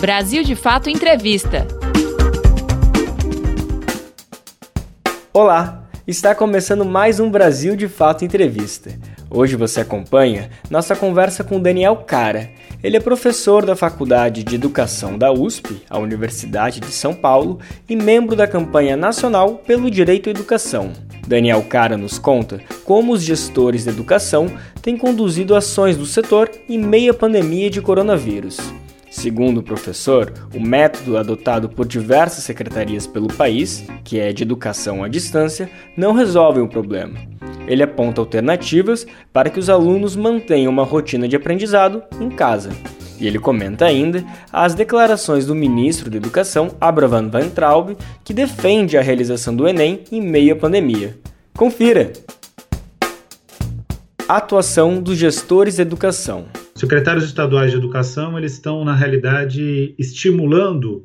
Brasil de Fato Entrevista. Olá, está começando mais um Brasil de Fato Entrevista. Hoje você acompanha nossa conversa com Daniel Cara. Ele é professor da Faculdade de Educação da USP, a Universidade de São Paulo, e membro da campanha nacional pelo Direito à Educação. Daniel Cara nos conta como os gestores da educação têm conduzido ações do setor em meio à pandemia de coronavírus. Segundo o professor, o método adotado por diversas secretarias pelo país, que é de educação à distância, não resolve o problema. Ele aponta alternativas para que os alunos mantenham uma rotina de aprendizado em casa. E ele comenta ainda as declarações do ministro da Educação, Abraham Van Traub, que defende a realização do Enem em meio à pandemia. Confira! Atuação dos gestores educação secretários estaduais de educação eles estão na realidade estimulando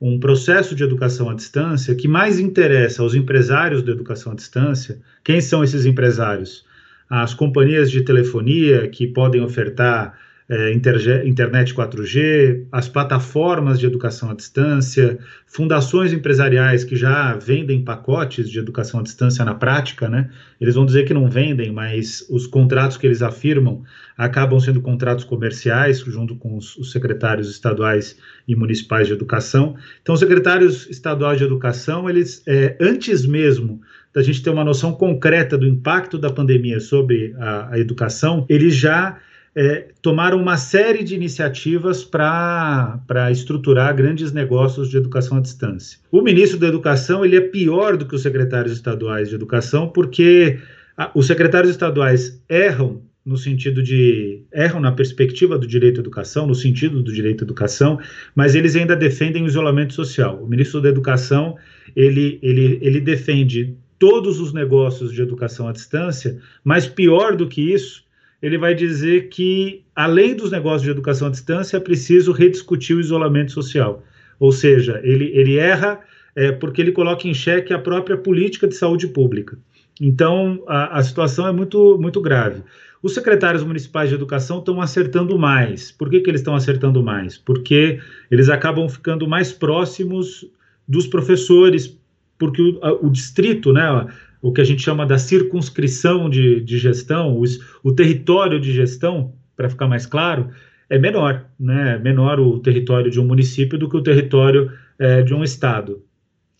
um processo de educação à distância que mais interessa aos empresários da educação à distância. Quem são esses empresários? As companhias de telefonia que podem ofertar é, internet 4G, as plataformas de educação à distância, fundações empresariais que já vendem pacotes de educação à distância na prática, né? Eles vão dizer que não vendem, mas os contratos que eles afirmam acabam sendo contratos comerciais, junto com os, os secretários estaduais e municipais de educação. Então, os secretários estaduais de educação, eles, é, antes mesmo da gente ter uma noção concreta do impacto da pandemia sobre a, a educação, eles já é, tomaram uma série de iniciativas para estruturar grandes negócios de educação à distância. O ministro da Educação ele é pior do que os secretários estaduais de educação, porque a, os secretários estaduais erram no sentido de erram na perspectiva do direito à educação, no sentido do direito à educação, mas eles ainda defendem o isolamento social. O ministro da Educação ele, ele, ele defende todos os negócios de educação à distância, mas pior do que isso, ele vai dizer que, além dos negócios de educação à distância, é preciso rediscutir o isolamento social. Ou seja, ele, ele erra é, porque ele coloca em xeque a própria política de saúde pública. Então, a, a situação é muito, muito grave. Os secretários municipais de educação estão acertando mais. Por que, que eles estão acertando mais? Porque eles acabam ficando mais próximos dos professores, porque o, o distrito, né, o que a gente chama da circunscrição de, de gestão, os, o território de gestão, para ficar mais claro, é menor, né? menor o território de um município do que o território é, de um estado.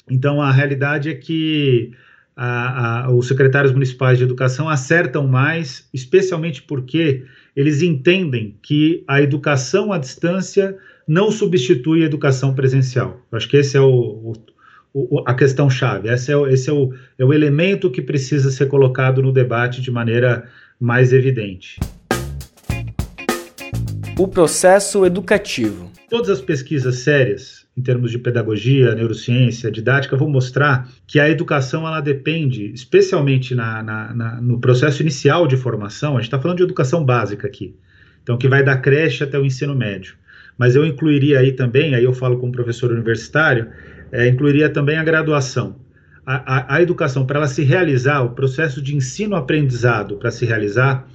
Então, a realidade é que a, a, os secretários municipais de educação acertam mais, especialmente porque eles entendem que a educação à distância não substitui a educação presencial. Eu acho que esse é o, o o, a questão chave. Esse, é, esse é, o, é o elemento que precisa ser colocado no debate de maneira mais evidente. O processo educativo. Todas as pesquisas sérias em termos de pedagogia, neurociência, didática, vão mostrar que a educação ela depende, especialmente na, na, na no processo inicial de formação, a gente está falando de educação básica aqui, então que vai da creche até o ensino médio. Mas eu incluiria aí também, aí eu falo como professor universitário, é, incluiria também a graduação. A, a, a educação, para ela se realizar, o processo de ensino-aprendizado para se realizar,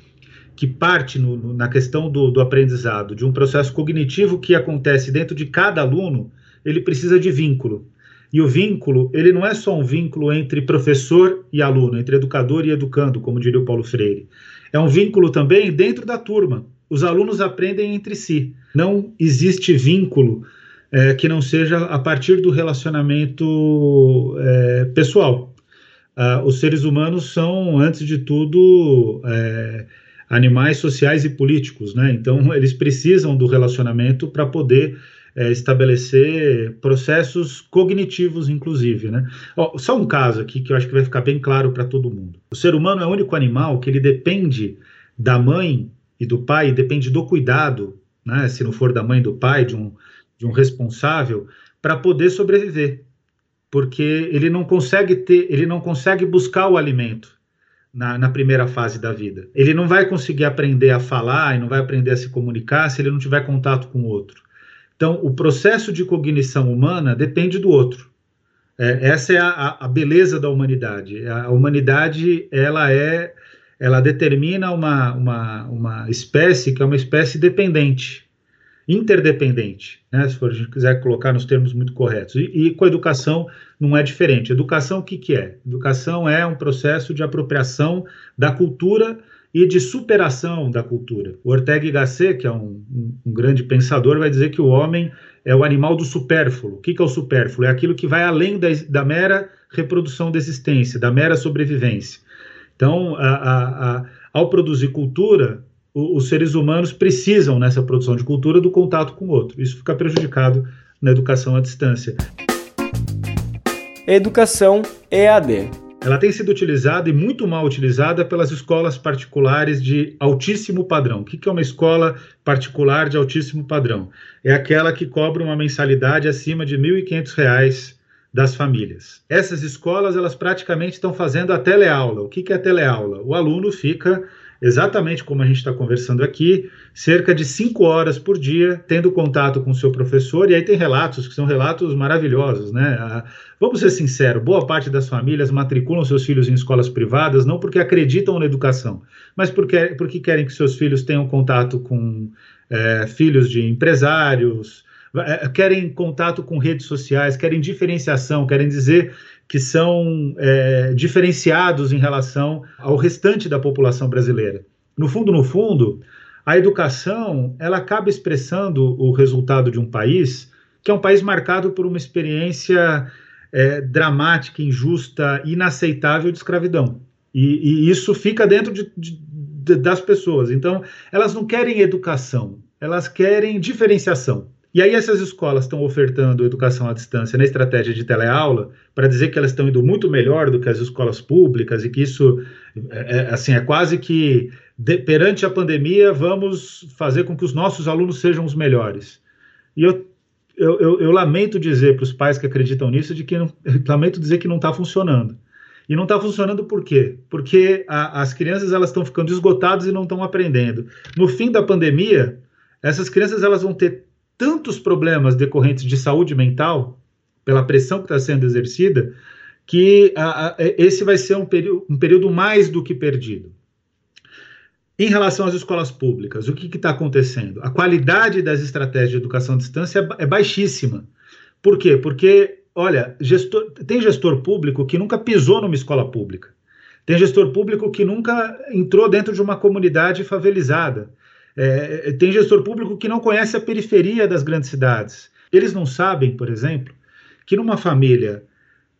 que parte no, no, na questão do, do aprendizado, de um processo cognitivo que acontece dentro de cada aluno, ele precisa de vínculo. E o vínculo, ele não é só um vínculo entre professor e aluno, entre educador e educando, como diria o Paulo Freire. É um vínculo também dentro da turma. Os alunos aprendem entre si. Não existe vínculo é, que não seja a partir do relacionamento é, pessoal. Ah, os seres humanos são, antes de tudo, é, animais sociais e políticos, né? Então, eles precisam do relacionamento para poder é, estabelecer processos cognitivos, inclusive, né? Ó, só um caso aqui que eu acho que vai ficar bem claro para todo mundo. O ser humano é o único animal que ele depende da mãe e do pai, depende do cuidado, né? Se não for da mãe e do pai, de um de um responsável para poder sobreviver, porque ele não consegue ter, ele não consegue buscar o alimento na, na, primeira fase da vida. Ele não vai conseguir aprender a falar e não vai aprender a se comunicar se ele não tiver contato com o outro. Então, o processo de cognição humana depende do outro. É, essa é a, a, beleza da humanidade. A humanidade ela é, ela determina uma, uma, uma espécie que é uma espécie dependente interdependente, né, se for, a gente quiser colocar nos termos muito corretos. E, e com a educação não é diferente. Educação, o que, que é? Educação é um processo de apropriação da cultura e de superação da cultura. O Ortega y Gasset, que é um, um, um, grande pensador, vai dizer que o homem é o animal do supérfluo. O que, que é o supérfluo? É aquilo que vai além da, da mera reprodução da existência, da mera sobrevivência. Então, a, a, a, ao produzir cultura, os seres humanos precisam, nessa produção de cultura, do contato com o outro. Isso fica prejudicado na educação à distância. Educação EAD ela tem sido utilizada e muito mal utilizada pelas escolas particulares de altíssimo padrão. O que é uma escola particular de altíssimo padrão? É aquela que cobra uma mensalidade acima de R$ 1.500 das famílias. Essas escolas, elas praticamente estão fazendo a teleaula. O que é a teleaula? O aluno fica exatamente como a gente está conversando aqui, cerca de cinco horas por dia, tendo contato com o seu professor, e aí tem relatos que são relatos maravilhosos, né? Ah, vamos ser sinceros, boa parte das famílias matriculam seus filhos em escolas privadas não porque acreditam na educação, mas porque, porque querem que seus filhos tenham contato com é, filhos de empresários, é, querem contato com redes sociais, querem diferenciação, querem dizer que são é, diferenciados em relação ao restante da população brasileira. No fundo, no fundo, a educação ela acaba expressando o resultado de um país que é um país marcado por uma experiência é, dramática, injusta, inaceitável de escravidão. E, e isso fica dentro de, de, das pessoas. Então, elas não querem educação, elas querem diferenciação. E aí essas escolas estão ofertando educação à distância na estratégia de teleaula para dizer que elas estão indo muito melhor do que as escolas públicas e que isso é, é, assim é quase que de, perante a pandemia vamos fazer com que os nossos alunos sejam os melhores. E eu eu, eu, eu lamento dizer para os pais que acreditam nisso de que não, lamento dizer que não está funcionando. E não está funcionando por quê? Porque a, as crianças elas estão ficando esgotadas e não estão aprendendo. No fim da pandemia, essas crianças elas vão ter tantos problemas decorrentes de saúde mental, pela pressão que está sendo exercida, que a, a, esse vai ser um, período, um período mais do que perdido. Em relação às escolas públicas, o que está acontecendo? A qualidade das estratégias de educação à distância é, é baixíssima. Por quê? Porque, olha, gestor, tem gestor público que nunca pisou numa escola pública. Tem gestor público que nunca entrou dentro de uma comunidade favelizada. É, tem gestor público que não conhece a periferia das grandes cidades. Eles não sabem, por exemplo, que numa família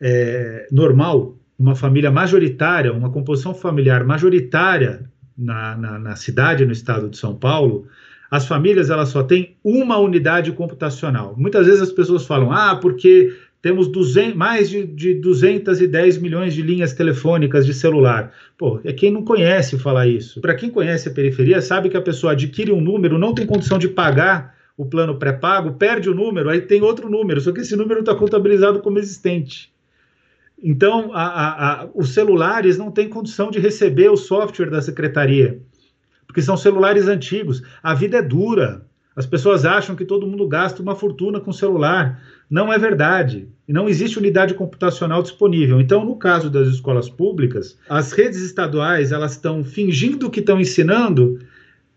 é, normal, uma família majoritária, uma composição familiar majoritária na, na, na, cidade, no estado de São Paulo, as famílias elas só têm uma unidade computacional. Muitas vezes as pessoas falam, ah, porque temos 200, mais de, de 210 milhões de linhas telefônicas de celular. Pô, é quem não conhece falar isso. Para quem conhece a periferia, sabe que a pessoa adquire um número, não tem condição de pagar o plano pré-pago, perde o número, aí tem outro número, só que esse número está contabilizado como existente. Então, a, a, a, os celulares não têm condição de receber o software da secretaria, porque são celulares antigos. A vida é dura. As pessoas acham que todo mundo gasta uma fortuna com celular. Não é verdade. E não existe unidade computacional disponível. Então, no caso das escolas públicas, as redes estaduais elas estão fingindo que estão ensinando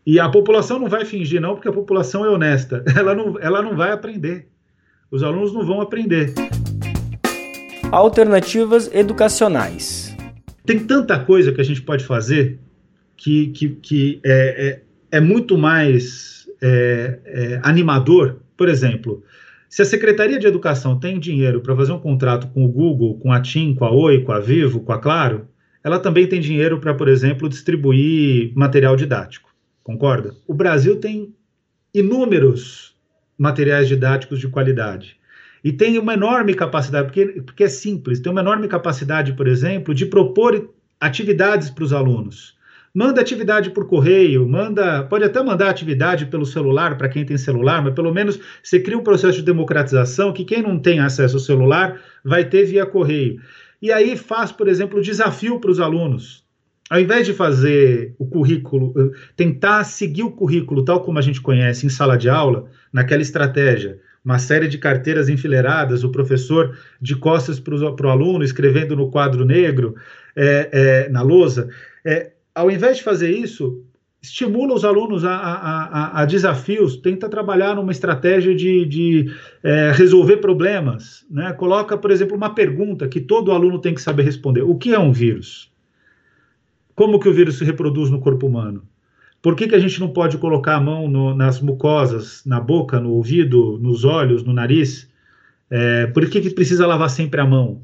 e a população não vai fingir, não, porque a população é honesta. Ela não, ela não vai aprender. Os alunos não vão aprender. Alternativas educacionais. Tem tanta coisa que a gente pode fazer que, que, que é, é, é muito mais é, é, animador, por exemplo, se a Secretaria de Educação tem dinheiro para fazer um contrato com o Google, com a TIM, com a Oi, com a Vivo, com a Claro, ela também tem dinheiro para, por exemplo, distribuir material didático. Concorda? O Brasil tem inúmeros materiais didáticos de qualidade. E tem uma enorme capacidade, porque, porque é simples, tem uma enorme capacidade, por exemplo, de propor atividades para os alunos. Manda atividade por correio, manda, pode até mandar atividade pelo celular para quem tem celular, mas pelo menos você cria um processo de democratização que quem não tem acesso ao celular vai ter via correio. E aí faz, por exemplo, desafio para os alunos. Ao invés de fazer o currículo, eh, tentar seguir o currículo tal como a gente conhece em sala de aula, naquela estratégia, uma série de carteiras enfileiradas, o professor de costas para o aluno, escrevendo no quadro negro, é, é, na lousa, é, ao invés de fazer isso, estimula os alunos a, a, a, a, desafios, tenta trabalhar numa estratégia de, de é, resolver problemas. Né? Coloca, por exemplo, uma pergunta que todo aluno tem que saber responder: o que é um vírus? Como que o vírus se reproduz no corpo humano? Por que, que a gente não pode colocar a mão no, nas mucosas, na boca, no ouvido, nos olhos, no nariz? É, por que, que precisa lavar sempre a mão?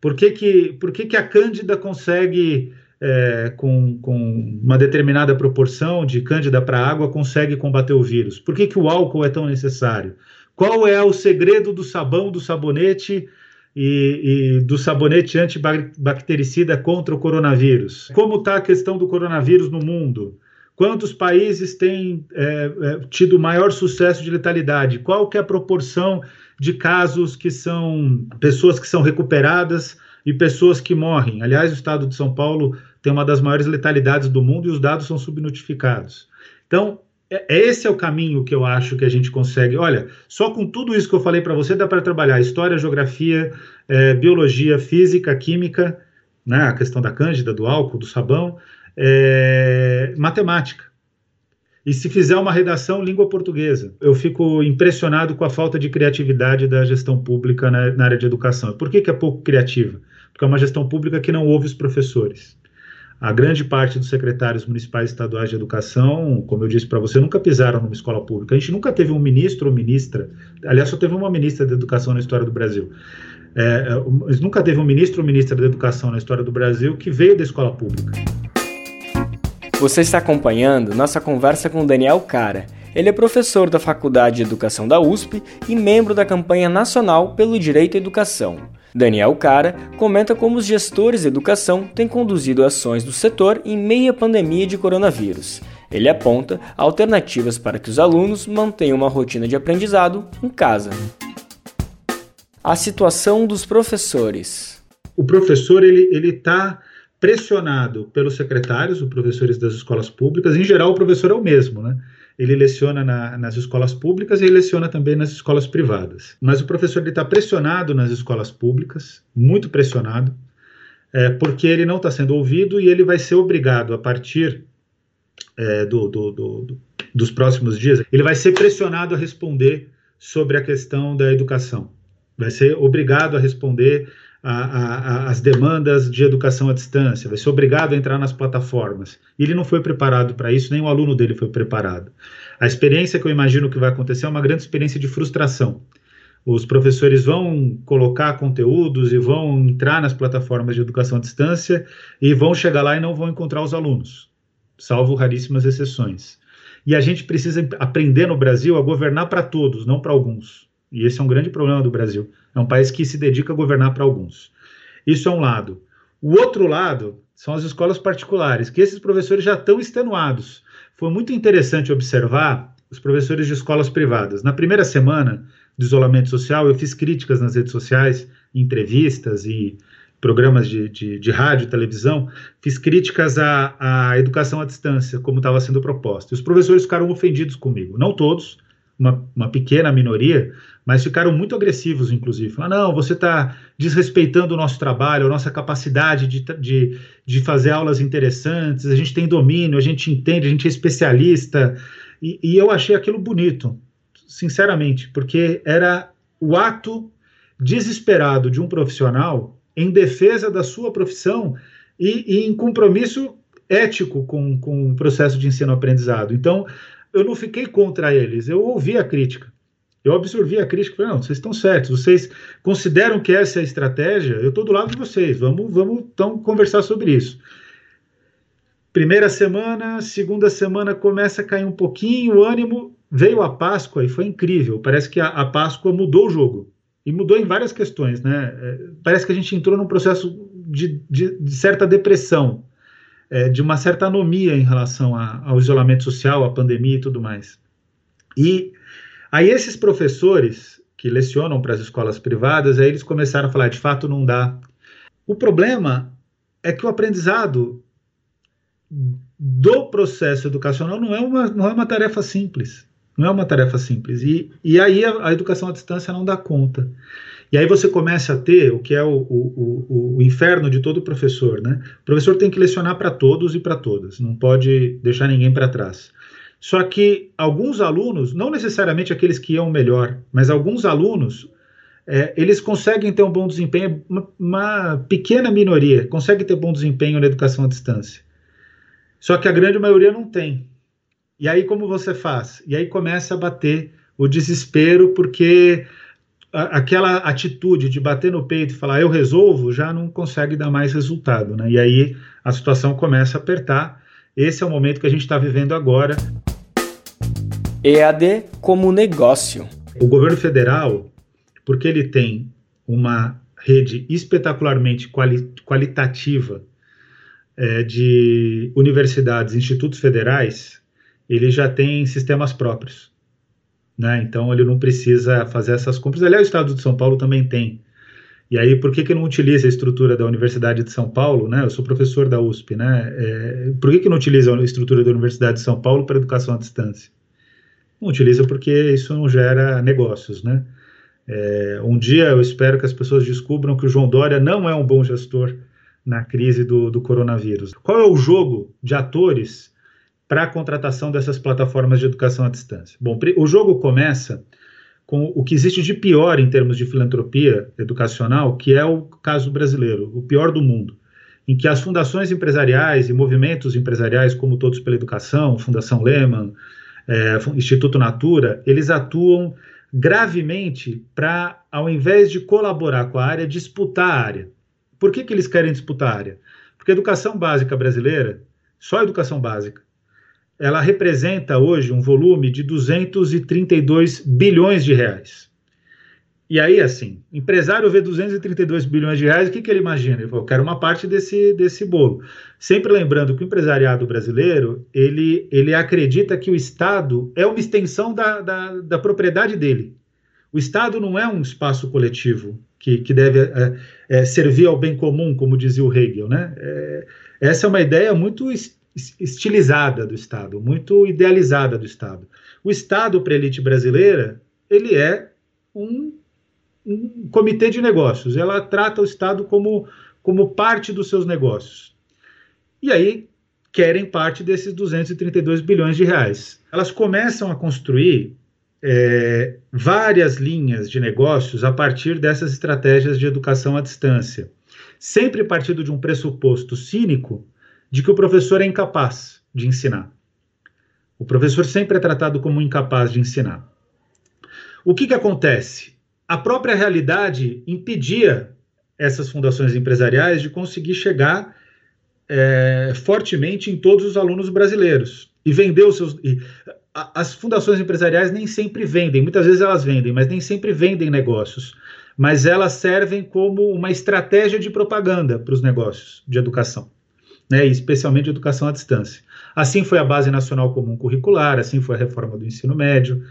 Por que, que, por que, que a Cândida consegue é, com, com, uma determinada proporção de cândida para água consegue combater o vírus? Por que, que o álcool é tão necessário? Qual é o segredo do sabão, do sabonete e, e do sabonete antibactericida contra o coronavírus? Como está a questão do coronavírus no mundo? Quantos países têm é, é, tido maior sucesso de letalidade? Qual que é a proporção de casos que são pessoas que são recuperadas e pessoas que morrem. Aliás, o estado de São Paulo tem uma das maiores letalidades do mundo e os dados são subnotificados. Então, é, é esse é o caminho que eu acho que a gente consegue. Olha, só com tudo isso que eu falei para você, dá para trabalhar história, geografia, é, biologia, física, química, né, a questão da cândida, do álcool, do sabão, matemática. E se fizer uma redação língua portuguesa, eu fico impressionado com a falta de criatividade da gestão pública na, na área de educação. Por que, que é pouco criativa? Porque é uma gestão pública que não ouve os professores. A grande parte dos secretários municipais estaduais de educação, como eu disse para você, nunca pisaram numa escola pública. A gente nunca teve um ministro ou ministra, aliás, só teve uma ministra de educação na história do Brasil. É, é nunca teve um ministro ou ministra de educação na história do Brasil que veio da escola pública. Você está acompanhando nossa conversa com Daniel Cara. Ele é professor da Faculdade de Educação da USP e membro da campanha nacional pelo Direito à Educação. Daniel Cara comenta como os gestores de educação têm conduzido ações do setor em meio à pandemia de coronavírus. Ele aponta alternativas para que os alunos mantenham uma rotina de aprendizado em casa. A situação dos professores. O professor ele está pressionado pelos secretários, os professores das escolas públicas. Em geral, o professor é o mesmo, né? Ele leciona na, nas escolas públicas e ele leciona também nas escolas privadas. Mas o professor está pressionado nas escolas públicas, muito pressionado, é, porque ele não está sendo ouvido e ele vai ser obrigado, a partir é, do, do, do, dos próximos dias, ele vai ser pressionado a responder sobre a questão da educação. Vai ser obrigado a responder a, a, as demandas de educação à distância, vai ser obrigado a entrar nas plataformas. Ele não foi preparado para isso, nem o aluno dele foi preparado. A experiência que eu imagino que vai acontecer é uma grande experiência de frustração. Os professores vão colocar conteúdos e vão entrar nas plataformas de educação à distância e vão chegar lá e não vão encontrar os alunos, salvo raríssimas exceções. E a gente precisa aprender no Brasil a governar para todos, não para alguns. E esse é um grande problema do Brasil. É um país que se dedica a governar para alguns. Isso é um lado. O outro lado são as escolas particulares, que esses professores já estão extenuados. Foi muito interessante observar os professores de escolas privadas. Na primeira semana do isolamento social, eu fiz críticas nas redes sociais, entrevistas e programas de, de, de rádio e televisão, fiz críticas à, à educação à distância, como estava sendo proposta. E os professores ficaram ofendidos comigo. Não todos, uma, uma pequena minoria, mas ficaram muito agressivos, inclusive. Falaram, não, você está desrespeitando o nosso trabalho, a nossa capacidade de, de, de fazer aulas interessantes, a gente tem domínio, a gente entende, a gente é especialista. E, e eu achei aquilo bonito, sinceramente, porque era o ato desesperado de um profissional em defesa da sua profissão e, e em compromisso ético com, com o processo de ensino-aprendizado. Então, eu não fiquei contra eles, eu ouvi a crítica. Eu absorvi a crítica e falei, não, vocês estão certos, vocês consideram que essa é a estratégia, eu estou do lado de vocês, vamos, vamos então conversar sobre isso. Primeira semana, segunda semana começa a cair um pouquinho o ânimo, veio a Páscoa e foi incrível, parece que a, a Páscoa mudou o jogo, e mudou em várias questões, né? É, parece que a gente entrou num processo de, de, de certa depressão, é, de uma certa anomia em relação a, ao isolamento social, à pandemia e tudo mais. E Aí esses professores que lecionam para as escolas privadas, aí eles começaram a falar, de fato não dá. O problema é que o aprendizado do processo educacional não é uma, não é uma tarefa simples. Não é uma tarefa simples. E, e aí a, a educação à distância não dá conta. E aí você começa a ter o que é o, o, o, o inferno de todo professor, né? O professor tem que lecionar para todos e para todas, não pode deixar ninguém para trás. Só que alguns alunos, não necessariamente aqueles que iam melhor, mas alguns alunos, é, eles conseguem ter um bom desempenho, uma, uma pequena minoria consegue ter bom desempenho na educação à distância. Só que a grande maioria não tem. E aí como você faz? E aí começa a bater o desespero, porque aquela atitude de bater no peito e falar eu resolvo já não consegue dar mais resultado, né? E aí a situação começa a apertar. Esse é o momento que a gente está vivendo agora. EAD como negócio. O governo federal, porque ele tem uma rede espetacularmente quali qualitativa é, de universidades, institutos federais, ele já tem sistemas próprios. Né? Então ele não precisa fazer essas compras. Aliás, o Estado de São Paulo também tem. E aí, por que, que não utiliza a estrutura da Universidade de São Paulo? Né? Eu sou professor da USP. Né? É, por que, que não utiliza a estrutura da Universidade de São Paulo para educação à distância? Não utiliza porque isso não gera negócios. Né? É, um dia eu espero que as pessoas descubram que o João Dória não é um bom gestor na crise do, do coronavírus. Qual é o jogo de atores para a contratação dessas plataformas de educação à distância? Bom, o jogo começa com o que existe de pior em termos de filantropia educacional, que é o caso brasileiro, o pior do mundo, em que as fundações empresariais e movimentos empresariais, como Todos pela Educação, Fundação Lehman, é, Instituto Natura, eles atuam gravemente para, ao invés de colaborar com a área, disputar a área. Por que, que eles querem disputar a área? Porque a educação básica brasileira, só a educação básica, ela representa hoje um volume de 232 bilhões de reais. E aí, assim, empresário vê 232 bilhões de reais, o que, que ele imagina? Ele falou, eu quero uma parte desse, desse bolo. Sempre lembrando que o empresariado brasileiro, ele, ele acredita que o Estado é uma extensão da, da, da propriedade dele. O Estado não é um espaço coletivo que, que deve é, é, servir ao bem comum, como dizia o Hegel. Né? É, essa é uma ideia muito estilizada do Estado, muito idealizada do Estado. O Estado para a elite brasileira, ele é um, um, comitê de negócios. Ela trata o Estado como, como parte dos seus negócios. E aí querem parte desses 232 bilhões de reais. Elas começam a construir é, várias linhas de negócios a partir dessas estratégias de educação à distância, sempre partindo de um pressuposto cínico de que o professor é incapaz de ensinar. O professor sempre é tratado como incapaz de ensinar. O que, que acontece? A própria realidade impedia essas fundações empresariais de conseguir chegar é, fortemente em todos os alunos brasileiros e vender os seus. E, as fundações empresariais nem sempre vendem, muitas vezes elas vendem, mas nem sempre vendem negócios. Mas elas servem como uma estratégia de propaganda para os negócios de educação né, especialmente educação à distância. Assim foi a Base Nacional Comum Curricular, assim foi a reforma do ensino médio,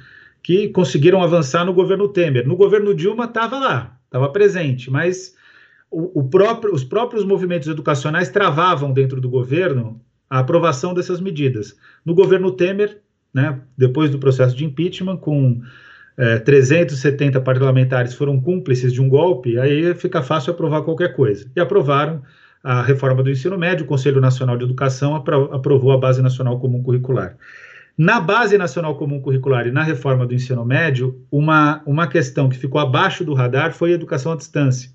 que conseguiram avançar no governo Temer. No governo Dilma estava lá, estava presente, mas o, o próprio, os próprios movimentos educacionais travavam dentro do governo a aprovação dessas medidas. No governo Temer, né, depois do processo de impeachment, com é, 370 parlamentares foram cúmplices de um golpe, aí fica fácil aprovar qualquer coisa. E aprovaram a reforma do ensino médio, o Conselho Nacional de Educação aprovou a Base Nacional Comum Curricular. Na Base Nacional Comum Curricular e na reforma do ensino médio, uma, uma questão que ficou abaixo do radar foi a educação à distância.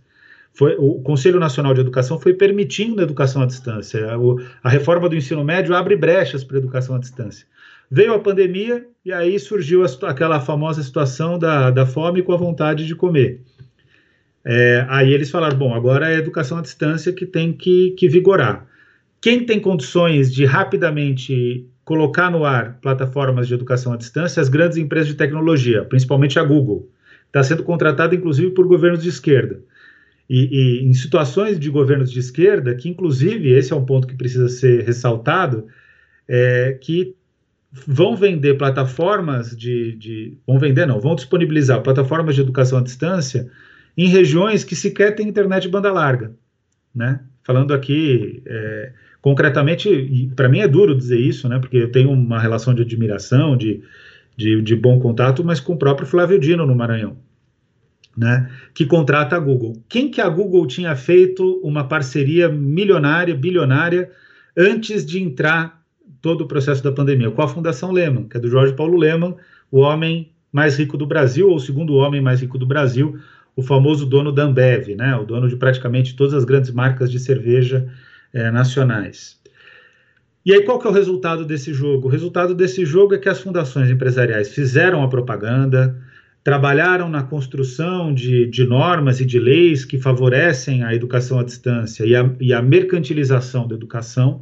Foi, o Conselho Nacional de Educação foi permitindo a educação à distância. O, a reforma do ensino médio abre brechas para a educação à distância. Veio a pandemia e aí surgiu a, aquela famosa situação da, da fome com a vontade de comer. É, aí eles falaram: bom, agora é a educação à distância que tem que, que vigorar. Quem tem condições de rapidamente colocar no ar plataformas de educação à distância, as grandes empresas de tecnologia, principalmente a Google, está sendo contratada inclusive por governos de esquerda. E, e, em situações de governos de esquerda, que inclusive esse é um ponto que precisa ser ressaltado, é, que vão vender plataformas de, de, vão vender não, vão disponibilizar plataformas de educação à distância em regiões que sequer tem internet de banda larga, né? Falando aqui é, concretamente, para mim é duro dizer isso, né? Porque eu tenho uma relação de admiração, de, de, de bom contato, mas com o próprio Flávio Dino no Maranhão. né, que contrata a Google. Quem que a Google tinha feito uma parceria milionária, bilionária, antes de entrar todo o processo da pandemia? Com a Fundação Lehman, que é do Jorge Paulo Lehman, o homem mais rico do Brasil, ou o segundo homem mais rico do Brasil, o famoso dono da Ambev, né, o dono de praticamente todas as grandes marcas de cerveja é, nacionais. E aí, qual que é o resultado desse jogo? O resultado desse jogo é que as fundações empresariais fizeram a propaganda, trabalharam na construção de, de normas e de leis que favorecem a educação à distância e a, e a mercantilização da educação,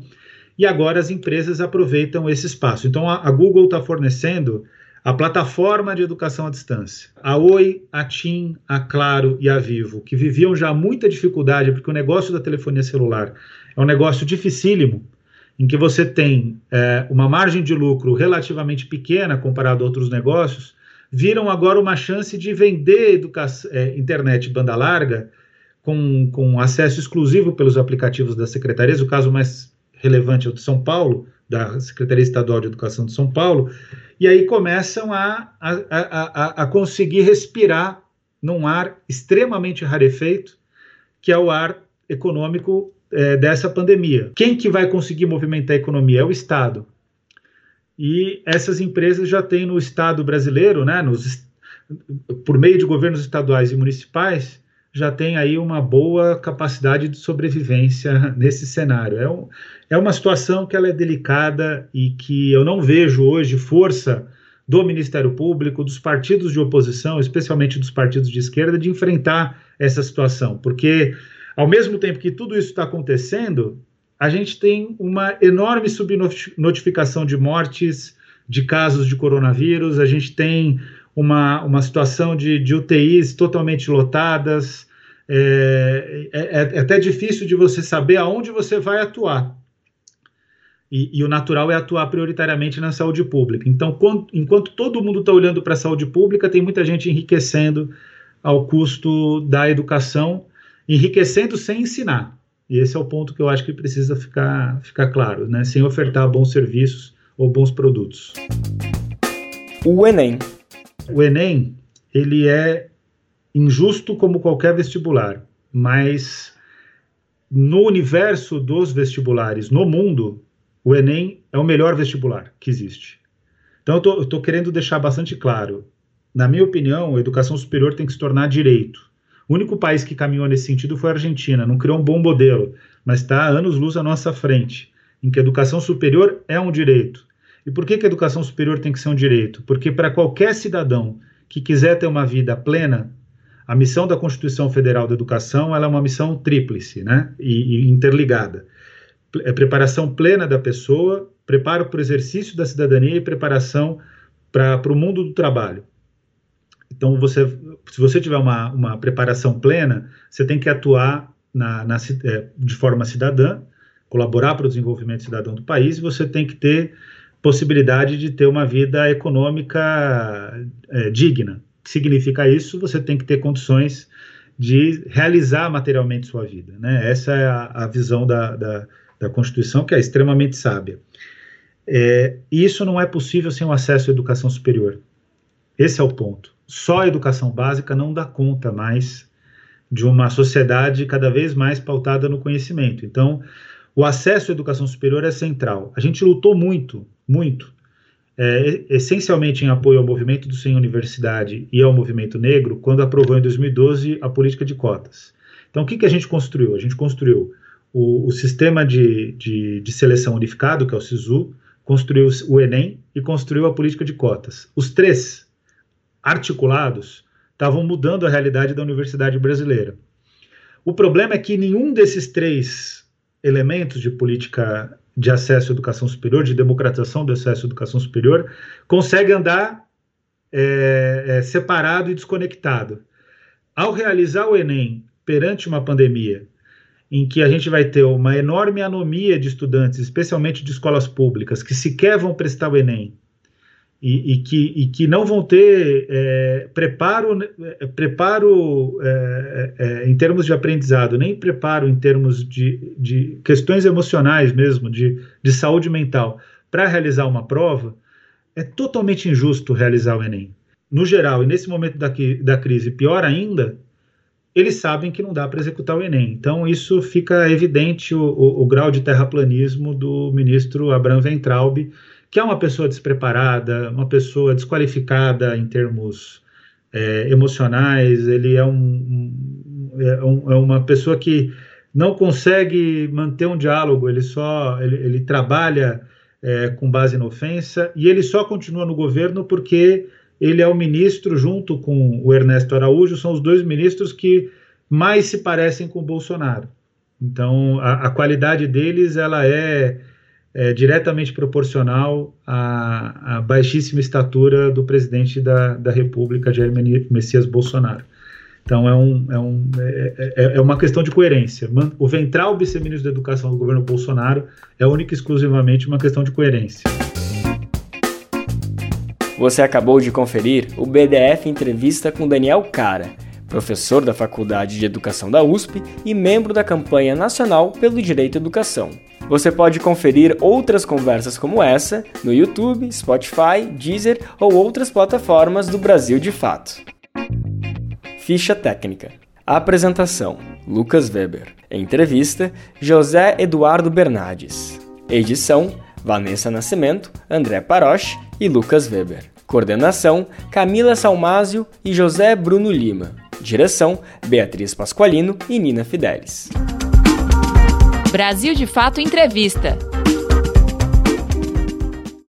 e agora as empresas aproveitam esse espaço. Então, a, a Google está fornecendo a plataforma de educação à distância. A Oi, a TIM, a Claro e a Vivo, que viviam já muita dificuldade, porque o negócio da telefonia celular é um negócio dificílimo, em que você tem é, uma margem de lucro relativamente pequena comparado a outros negócios, viram agora uma chance de vender é, internet banda larga com, com acesso exclusivo pelos aplicativos das secretarias. O caso mais relevante é o de São Paulo, da Secretaria Estadual de Educação de São Paulo, e aí começam a, a, a, a conseguir respirar num ar extremamente rarefeito, que é o ar econômico é, dessa pandemia. Quem que vai conseguir movimentar a economia? É o Estado. E essas empresas já têm no Estado brasileiro, né, nos, por meio de governos estaduais e municipais, já tem aí uma boa capacidade de sobrevivência nesse cenário. É, um, é uma situação que ela é delicada e que eu não vejo hoje força do Ministério Público, dos partidos de oposição, especialmente dos partidos de esquerda, de enfrentar essa situação, porque ao mesmo tempo que tudo isso está acontecendo, a gente tem uma enorme subnotificação de mortes, de casos de coronavírus, a gente tem uma, uma situação de, de UTIs totalmente lotadas, é, é, é, até difícil de você saber aonde você vai atuar. E, e, o natural é atuar prioritariamente na saúde pública. Então, quando, enquanto todo mundo está olhando para a saúde pública, tem muita gente enriquecendo ao custo da educação enriquecendo sem ensinar. E esse é o ponto que eu acho que precisa ficar, ficar claro, né? sem ofertar bons serviços ou bons produtos. O Enem. O Enem, ele é injusto como qualquer vestibular, mas no universo dos vestibulares, no mundo, o Enem é o melhor vestibular que existe. Então eu estou querendo deixar bastante claro. Na minha opinião, a educação superior tem que se tornar direito. O único país que caminhou nesse sentido foi a Argentina, não criou um bom modelo, mas está anos-luz à nossa frente, em que a educação superior é um direito. E por que, que a educação superior tem que ser um direito? Porque para qualquer cidadão que quiser ter uma vida plena, a missão da Constituição Federal da Educação é uma missão tríplice né? e, e interligada. É preparação plena da pessoa, preparo para o exercício da cidadania e preparação para o mundo do trabalho. Então, você, se você tiver uma, uma preparação plena, você tem que atuar na, na, é, de forma cidadã, colaborar para o desenvolvimento cidadão do país, e você tem que ter possibilidade de ter uma vida econômica é, digna. Significa isso? Você tem que ter condições de realizar materialmente sua vida. Né? Essa é a, a visão da, da, da, Constituição, que é extremamente sábia. É, e isso não é possível sem o acesso à educação superior. Esse é o ponto só a educação básica não dá conta mais de uma sociedade cada vez mais pautada no conhecimento. Então, o acesso à educação superior é central. A gente lutou muito, muito, é, essencialmente em apoio ao movimento do Sem Universidade e ao movimento negro, quando aprovou em 2012 a política de cotas. Então, o que, que a gente construiu? A gente construiu o, o sistema de, de, de, seleção unificado, que é o SISU, construiu o Enem e construiu a política de cotas. Os três articulados estavam mudando a realidade da universidade brasileira. O problema é que nenhum desses três elementos de política de acesso à educação superior, de democratização do acesso à educação superior, consegue andar é, é, separado e desconectado. Ao realizar o Enem perante uma pandemia, em que a gente vai ter uma enorme anomia de estudantes, especialmente de escolas públicas, que sequer vão prestar o Enem, e, e, que, e que não vão ter é, preparo, né, é, preparo é, é, em termos de aprendizado, nem preparo em termos de, de questões emocionais mesmo, de, de saúde mental, para realizar uma prova, é totalmente injusto realizar o Enem. no geral, e nesse momento da, da crise, pior ainda, eles sabem que não dá para executar o Enem. Então, isso fica evidente o, o, o, grau de terraplanismo do ministro Abraham Ventralbe, que é uma pessoa despreparada, uma pessoa desqualificada em termos é, emocionais, ele é, um, é, um, é, uma pessoa que não consegue manter um diálogo, ele só ele, ele trabalha é, com base na ofensa e ele só continua no governo porque ele é o ministro, junto com o Ernesto Araújo, são os dois ministros que mais se parecem com o Bolsonaro. Então, a, a qualidade deles ela é, é diretamente proporcional à, à, baixíssima estatura do presidente da, da República, Jair Messias Bolsonaro. Então, é, um, é, um, é, é, é uma questão de coerência. O ventral vice-ministro da Educação do governo Bolsonaro é única e exclusivamente uma questão de coerência. Você acabou de conferir o BDF Entrevista com Daniel Cara, professor da Faculdade de Educação da USP e membro da campanha nacional pelo Direito à Educação. Você pode conferir outras conversas como essa no YouTube, Spotify, Deezer ou outras plataformas do Brasil de Fato. Ficha técnica. Apresentação: Lucas Weber. Entrevista: José Eduardo Bernardes. Edição: Vanessa Nascimento, André Paroche e Lucas Weber. Coordenação: Camila Salmásio e José Bruno Lima. Direção: Beatriz Pasqualino e Nina Fidelis. Brasil de Fato Entrevista.